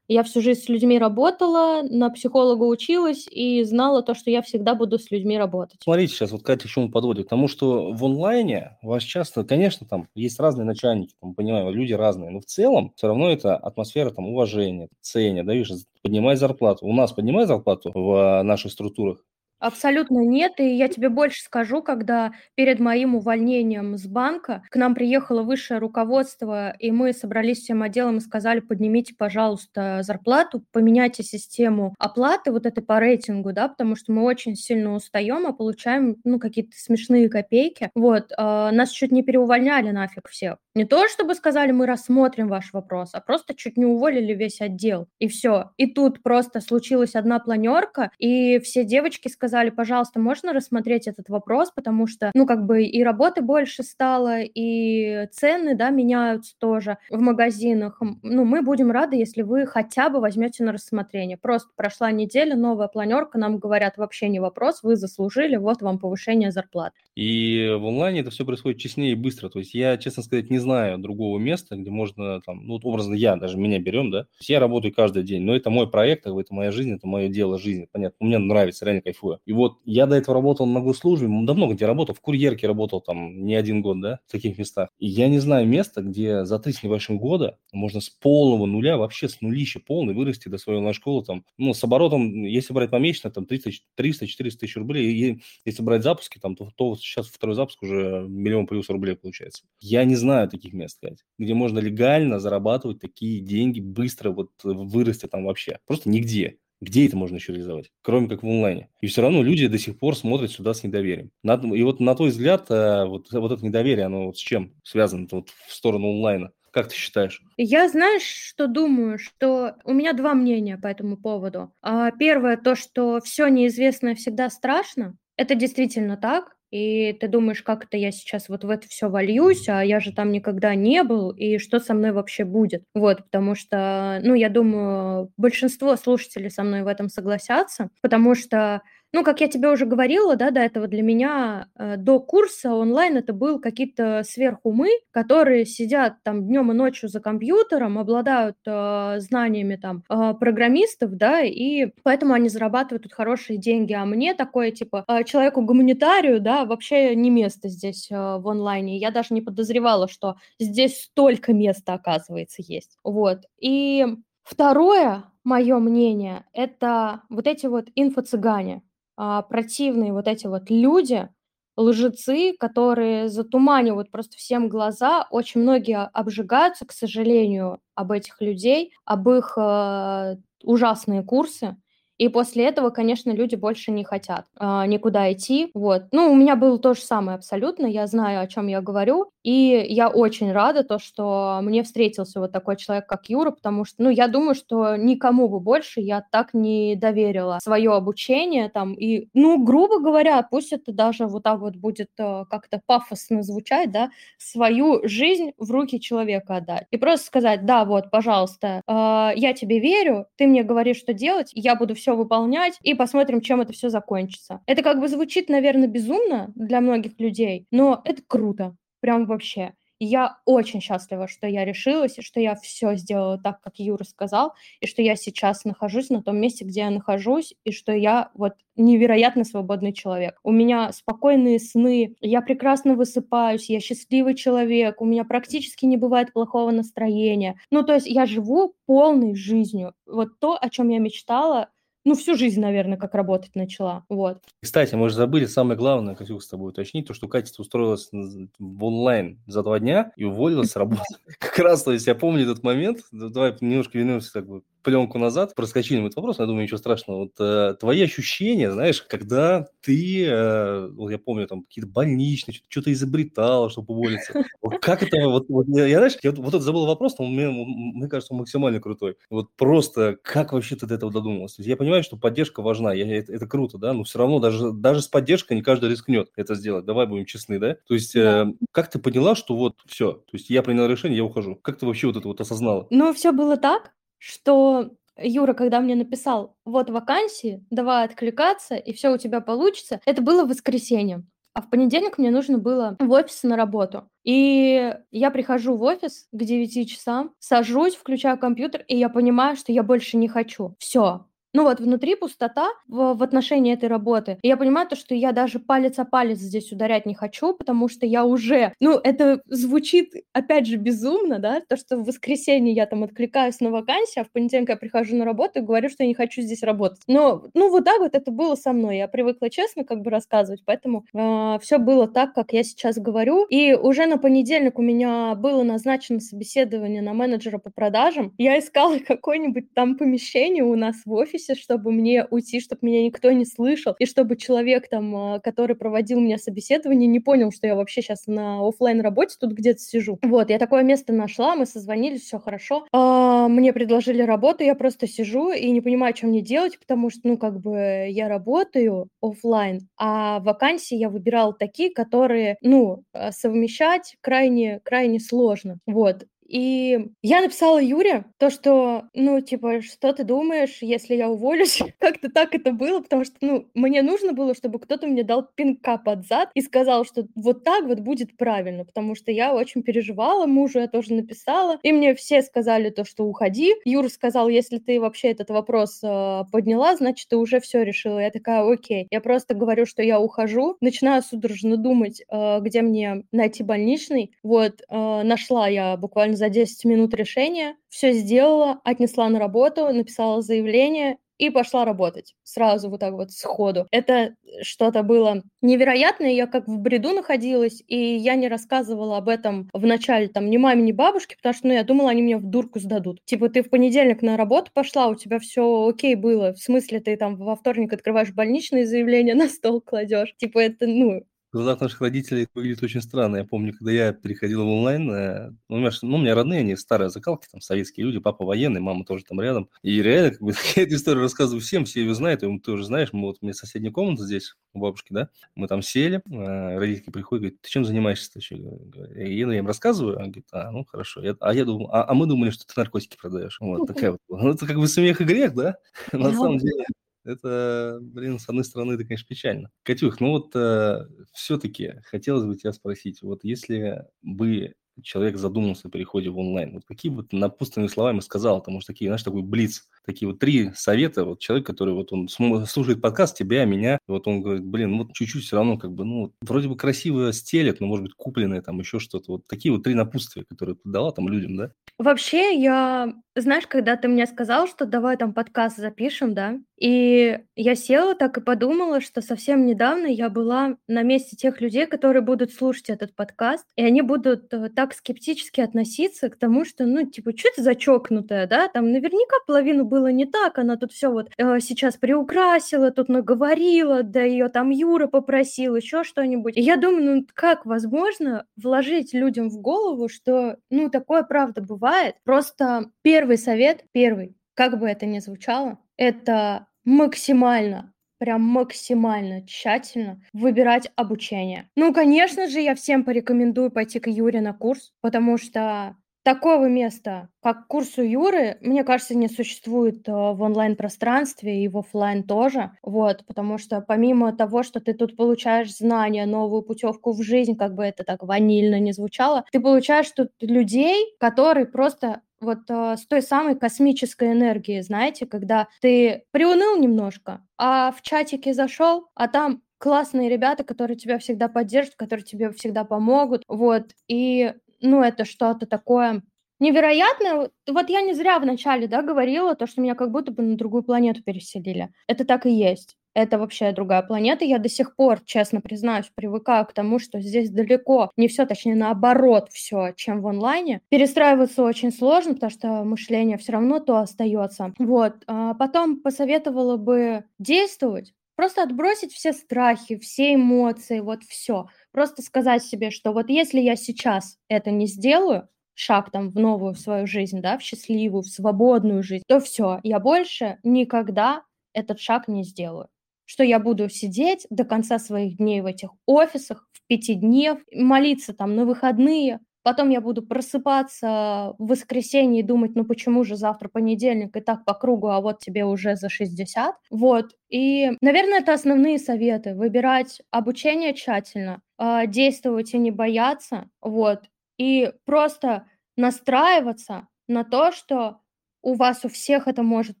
Speaker 2: я всю жизнь с людьми работала, на психолога училась и знала то, что я всегда буду с людьми работать.
Speaker 1: Смотрите, сейчас вот Катя к чему подводит. Потому что в онлайне у вас часто, конечно, там есть разные начальники, там, понимаю, люди разные, но в целом все равно это атмосфера там уважения, ценя, да, видишь, поднимай зарплату. У нас поднимай зарплату в наших структурах,
Speaker 2: Абсолютно нет. И я тебе больше скажу, когда перед моим увольнением с банка к нам приехало высшее руководство, и мы собрались всем отделом и сказали, поднимите, пожалуйста, зарплату, поменяйте систему оплаты вот этой по рейтингу, да, потому что мы очень сильно устаем, а получаем, ну, какие-то смешные копейки. Вот, э, нас чуть не переувольняли нафиг всех. Не то, чтобы сказали, мы рассмотрим ваш вопрос, а просто чуть не уволили весь отдел. И все. И тут просто случилась одна планерка, и все девочки сказали, сказали, пожалуйста, можно рассмотреть этот вопрос, потому что, ну, как бы и работы больше стало, и цены, да, меняются тоже в магазинах. Ну, мы будем рады, если вы хотя бы возьмете на рассмотрение. Просто прошла неделя, новая планерка, нам говорят, вообще не вопрос, вы заслужили, вот вам повышение зарплат.
Speaker 1: И в онлайне это все происходит честнее и быстро. То есть я, честно сказать, не знаю другого места, где можно, там, ну, вот образно я, даже меня берем, да, я работаю каждый день, но это мой проект, это моя жизнь, это мое дело жизни, понятно, мне нравится, реально кайфую. И вот я до этого работал на госслужбе, да много где работал, в курьерке работал там не один год, да, в таких местах. И я не знаю места, где за три с небольшим года можно с полного нуля, вообще с нулища полный вырасти до своей онлайн-школы, там, ну, с оборотом, если брать помесячно, там 300-400 тысяч рублей, и если брать запуски, там, то, то сейчас второй запуск уже миллион плюс рублей получается. Я не знаю таких мест, где можно легально зарабатывать такие деньги, быстро вот вырасти там вообще. Просто нигде. Где это можно еще реализовать, кроме как в онлайне? И все равно люди до сих пор смотрят сюда с недоверием. И вот на твой взгляд, э, вот, вот это недоверие, оно вот с чем связано вот в сторону онлайна? Как ты считаешь?
Speaker 2: Я, знаешь, что думаю, что у меня два мнения по этому поводу. А, первое, то, что все неизвестное всегда страшно. Это действительно так и ты думаешь, как это я сейчас вот в это все вольюсь, а я же там никогда не был, и что со мной вообще будет? Вот, потому что, ну, я думаю, большинство слушателей со мной в этом согласятся, потому что ну, как я тебе уже говорила, да, до этого для меня э, до курса онлайн это был какие-то сверхумы, которые сидят там днем и ночью за компьютером, обладают э, знаниями там э, программистов, да, и поэтому они зарабатывают тут хорошие деньги. А мне такое, типа, э, человеку-гуманитарию, да, вообще не место здесь э, в онлайне. Я даже не подозревала, что здесь столько места, оказывается, есть. Вот. И второе, мое мнение, это вот эти вот инфо-цыгане а, противные вот эти вот люди, лжецы, которые затуманивают просто всем глаза. Очень многие обжигаются, к сожалению, об этих людей, об их э, ужасные курсы. И после этого, конечно, люди больше не хотят э, никуда идти. Вот. Ну, у меня было то же самое абсолютно. Я знаю, о чем я говорю. И я очень рада, то, что мне встретился вот такой человек, как Юра, потому что, ну, я думаю, что никому бы больше я так не доверила свое обучение там. И, ну, грубо говоря, пусть это даже вот так вот будет э, как-то пафосно звучать, да, свою жизнь в руки человека отдать. И просто сказать, да, вот, пожалуйста, э, я тебе верю, ты мне говоришь, что делать, я буду все выполнять, и посмотрим, чем это все закончится. Это как бы звучит, наверное, безумно для многих людей, но это круто, прям вообще. Я очень счастлива, что я решилась, что я все сделала так, как Юра сказал, и что я сейчас нахожусь на том месте, где я нахожусь, и что я вот невероятно свободный человек. У меня спокойные сны, я прекрасно высыпаюсь, я счастливый человек, у меня практически не бывает плохого настроения. Ну, то есть я живу полной жизнью. Вот то, о чем я мечтала, ну, всю жизнь, наверное, как работать начала. Вот.
Speaker 1: Кстати, мы же забыли самое главное, Катюх, с тобой уточнить, то, что Катя устроилась в онлайн за два дня и уволилась с работы. Как раз, то есть я помню этот момент, давай немножко вернемся как бы пленку назад, проскочили мы этот вопрос, я думаю, ничего страшного. Вот э, твои ощущения, знаешь, когда ты, э, вот я помню, там какие-то больничные, что-то изобретал, чтобы уволиться. Вот как это, вот, вот я, я, знаешь, я вот, вот это забыл вопрос, но мне, мне кажется, он максимально крутой. Вот просто как вообще ты до этого додумался? Я понимаю, что поддержка важна, я, это, это круто, да, но все равно даже, даже с поддержкой не каждый рискнет это сделать. Давай будем честны, да? То есть да. э, как ты поняла, что вот все, то есть я принял решение, я ухожу. Как ты вообще вот это вот осознала?
Speaker 2: Ну, все было так, что Юра, когда мне написал, вот вакансии, давай откликаться, и все у тебя получится, это было в воскресенье. А в понедельник мне нужно было в офис на работу. И я прихожу в офис к 9 часам, сажусь, включаю компьютер, и я понимаю, что я больше не хочу. Все, ну вот внутри пустота в, в отношении этой работы. И я понимаю то, что я даже палец о палец здесь ударять не хочу, потому что я уже... Ну, это звучит, опять же, безумно, да, то, что в воскресенье я там откликаюсь на вакансию, а в понедельник я прихожу на работу и говорю, что я не хочу здесь работать. Но, ну, вот так вот это было со мной. Я привыкла честно как бы рассказывать, поэтому э, все было так, как я сейчас говорю. И уже на понедельник у меня было назначено собеседование на менеджера по продажам. Я искала какое-нибудь там помещение у нас в офисе, офисе, чтобы мне уйти, чтобы меня никто не слышал, и чтобы человек там, а, который проводил меня собеседование, не понял, что я вообще сейчас на офлайн работе тут где-то сижу. Вот, я такое место нашла, мы созвонились, все хорошо. А, мне предложили работу, я просто сижу и не понимаю, что мне делать, потому что, ну, как бы я работаю офлайн, а вакансии я выбирала такие, которые, ну, а, совмещать крайне, крайне сложно. Вот. И я написала Юре то, что, ну, типа, что ты думаешь, если я уволюсь? Как-то так это было, потому что, ну, мне нужно было, чтобы кто-то мне дал пинка под зад и сказал, что вот так вот будет правильно, потому что я очень переживала, мужу я тоже написала, и мне все сказали то, что уходи. Юра сказал, если ты вообще этот вопрос э, подняла, значит, ты уже все решила. Я такая, окей. Я просто говорю, что я ухожу, начинаю судорожно думать, э, где мне найти больничный. Вот, э, нашла я буквально за 10 минут решения, все сделала, отнесла на работу, написала заявление и пошла работать сразу вот так вот сходу. Это что-то было невероятное, я как в бреду находилась, и я не рассказывала об этом в начале там ни маме, ни бабушке, потому что, ну, я думала, они меня в дурку сдадут. Типа, ты в понедельник на работу пошла, у тебя все окей было, в смысле, ты там во вторник открываешь больничное заявление, на стол кладешь. Типа, это, ну,
Speaker 1: в глазах наших родителей выглядит очень странно. Я помню, когда я переходил в онлайн, э, ну, у меня, ну, у меня родные, они старые закалки, там, советские люди, папа военный, мама тоже там рядом. И реально, как бы, я эту историю рассказываю всем, все ее знают, и ты уже знаешь, мы вот, у меня соседняя комната здесь, у бабушки, да, мы там сели, э, родители приходят, говорят, ты чем занимаешься-то? И я им рассказываю, он говорит, а, ну, хорошо. Я, а я думал, а, а мы думали, что ты наркотики продаешь. Вот такая вот. Ну, это как бы смех и грех, да? На самом деле, это, блин, с одной стороны, это, конечно, печально. Катюх, ну вот э, все-таки хотелось бы тебя спросить, вот если бы человек задумался о переходе в онлайн, вот какие бы ты напутственные слова ему сказал, потому что такие, знаешь, такой блиц, такие вот три совета, вот человек, который вот он слушает подкаст, тебя, меня, вот он говорит, блин, ну вот чуть-чуть все равно как бы, ну, вроде бы красиво стелет, но, может быть, купленное там еще что-то, вот такие вот три напутствия, которые ты дала там людям, да?
Speaker 2: Вообще, я, знаешь, когда ты мне сказал, что давай там подкаст запишем, да, и я села так и подумала, что совсем недавно я была на месте тех людей, которые будут слушать этот подкаст, и они будут э, так скептически относиться к тому, что, ну, типа, что это за чокнутая, да, там наверняка половину было не так, она тут все вот э, сейчас приукрасила, тут наговорила, да ее там Юра попросил, еще что-нибудь. И я думаю, ну, как возможно вложить людям в голову, что, ну, такое правда бывает. Просто первый совет, первый, как бы это ни звучало, это максимально прям максимально тщательно выбирать обучение. Ну, конечно же, я всем порекомендую пойти к Юре на курс, потому что такого места, как курс у Юры, мне кажется, не существует э, в онлайн-пространстве и в офлайн тоже. Вот, потому что помимо того, что ты тут получаешь знания, новую путевку в жизнь, как бы это так ванильно не звучало, ты получаешь тут людей, которые просто вот э, с той самой космической энергией, знаете, когда ты приуныл немножко, а в чатике зашел, а там классные ребята, которые тебя всегда поддержат, которые тебе всегда помогут, вот, и ну, это что-то такое невероятное. Вот я не зря вначале, да, говорила то, что меня как будто бы на другую планету переселили. Это так и есть. Это вообще другая планета. Я до сих пор, честно признаюсь, привыкаю к тому, что здесь далеко не все, точнее наоборот все, чем в онлайне. Перестраиваться очень сложно, потому что мышление все равно то остается. Вот. А потом посоветовала бы действовать, просто отбросить все страхи, все эмоции, вот все. Просто сказать себе, что вот если я сейчас это не сделаю, шаг там в новую свою жизнь, да, в счастливую, в свободную жизнь, то все, я больше никогда этот шаг не сделаю. Что я буду сидеть до конца своих дней в этих офисах, в пятиднев, молиться там на выходные, Потом я буду просыпаться в воскресенье и думать, ну почему же завтра понедельник и так по кругу, а вот тебе уже за 60. Вот. И, наверное, это основные советы. Выбирать обучение тщательно, а, действовать и не бояться. Вот. И просто настраиваться на то, что у вас у всех это может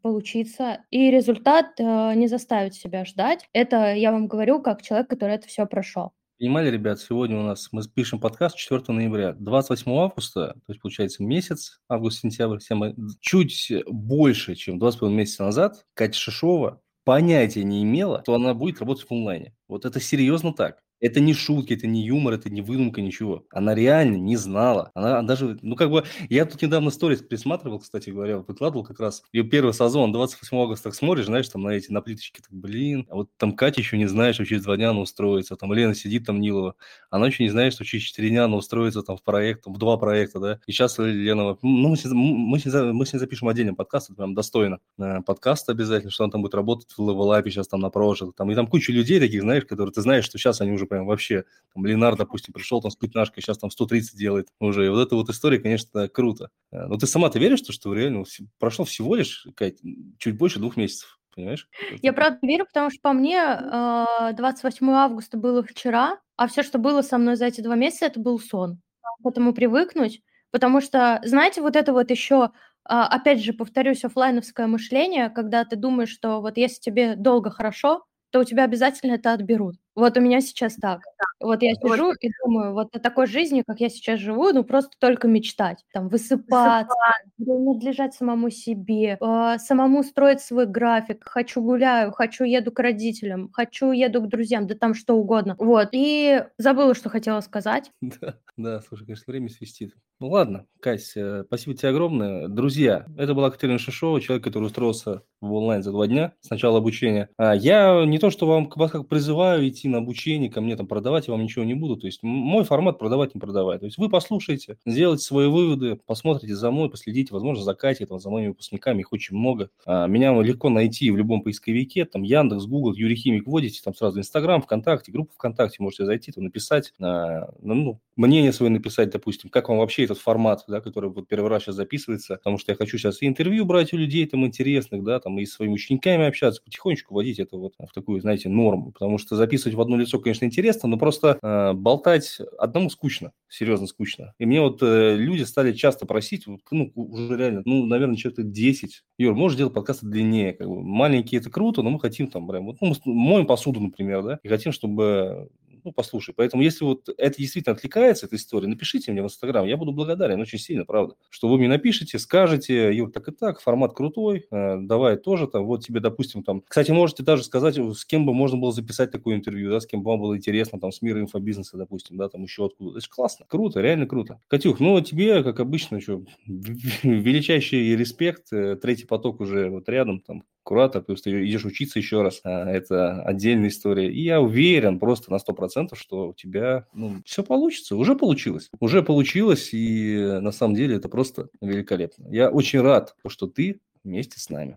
Speaker 2: получиться, и результат э, не заставит себя ждать. Это я вам говорю как человек, который это все прошел.
Speaker 1: Понимали, ребят, сегодня у нас мы пишем подкаст 4 ноября. 28 августа, то есть получается месяц, август-сентябрь, чуть больше, чем 2,5 месяца назад, Катя Шишова понятия не имела, что она будет работать в онлайне. Вот это серьезно так. Это не шутки, это не юмор, это не выдумка, ничего. Она реально не знала. Она даже, ну как бы, я тут недавно сторис присматривал, кстати говоря, выкладывал как раз. Ее первый сезон, 28 августа, так смотришь, знаешь, там на эти, на плиточки, так, блин, а вот там Катя еще не знает, что через два дня она устроится, там Лена сидит там Нилова, она еще не знает, что через четыре дня она устроится там в проект, в два проекта, да, и сейчас Лена, ну, мы с, мы с, мы с ней запишем отдельный подкаст, это прям достойно. Э, подкаст обязательно, что она там будет работать в левелапе сейчас там на прожил, там, и там куча людей таких, знаешь, которые ты знаешь, что сейчас они уже прям вообще, там, Ленар, допустим, пришел там с пятнашкой, сейчас там 130 делает уже. И вот эта вот история, конечно, круто. Э, но ты сама ты веришь, что, реально прошло всего лишь, Кать, чуть больше двух месяцев? Понимаешь?
Speaker 2: Я правда верю, потому что по мне 28 э, августа было вчера, а все, что было со мной за эти два месяца, это был сон. К этому привыкнуть, потому что, знаете, вот это вот еще а, опять же, повторюсь, офлайновское мышление, когда ты думаешь, что вот если тебе долго хорошо, то у тебя обязательно это отберут. Вот у меня сейчас так. Вот я сижу и думаю, вот о такой жизни, как я сейчас живу, ну просто только мечтать. Там высыпаться, принадлежать самому себе, э, самому строить свой график. Хочу гуляю, хочу еду к родителям, хочу еду к друзьям, да там что угодно. Вот. И забыла, что хотела сказать.
Speaker 1: Да, да, слушай, конечно, время свистит. Ну ладно, Кась, э, спасибо тебе огромное. Друзья, это была Катерина Шишова, человек, который устроился в онлайн за два дня с начала обучения. А я не то, что вам как призываю идти на обучение, ко мне там продавать, я вам ничего не буду. То есть мой формат продавать, не продавать. То есть вы послушайте, сделайте свои выводы, посмотрите за мной, последите, возможно, за Катей, там, за моими выпускниками, их очень много. А, меня легко найти в любом поисковике, там Яндекс, Google, Юрий Химик вводите, там сразу Инстаграм, ВКонтакте, группу ВКонтакте можете зайти, там написать, а, ну, мнение свое написать, допустим, как вам вообще этот формат, да, который вот первый раз сейчас записывается, потому что я хочу сейчас интервью брать у людей там интересных, да, там и с своими учениками общаться, потихонечку вводить это вот в такую, знаете, норму, потому что записывать в одно лицо, конечно, интересно, но просто э, болтать одному скучно, серьезно скучно. И мне вот э, люди стали часто просить, вот, ну, уже реально, ну, наверное, что-то 10. Юр, можешь делать подкасты длиннее, как бы. Маленькие это круто, но мы хотим там прям, вот, ну, мы моем посуду, например, да, и хотим, чтобы ну, послушай. Поэтому, если вот это действительно отвлекается, эта история, напишите мне в Инстаграм, я буду благодарен очень сильно, правда. Что вы мне напишите, скажете, Юр, так и так, формат крутой, э, давай тоже там, вот тебе, допустим, там... Кстати, можете даже сказать, с кем бы можно было записать такое интервью, да, с кем бы вам было интересно, там, с мира инфобизнеса, допустим, да, там еще откуда. Это же классно, круто, реально круто. Катюх, ну, тебе, как обычно, что, величайший респект, э, третий поток уже вот рядом, там, куратор, плюс ты идешь учиться еще раз. А, это отдельная история. И я уверен просто на 100%, что у тебя ну, все получится. Уже получилось. Уже получилось, и на самом деле это просто великолепно. Я очень рад, что ты вместе с нами.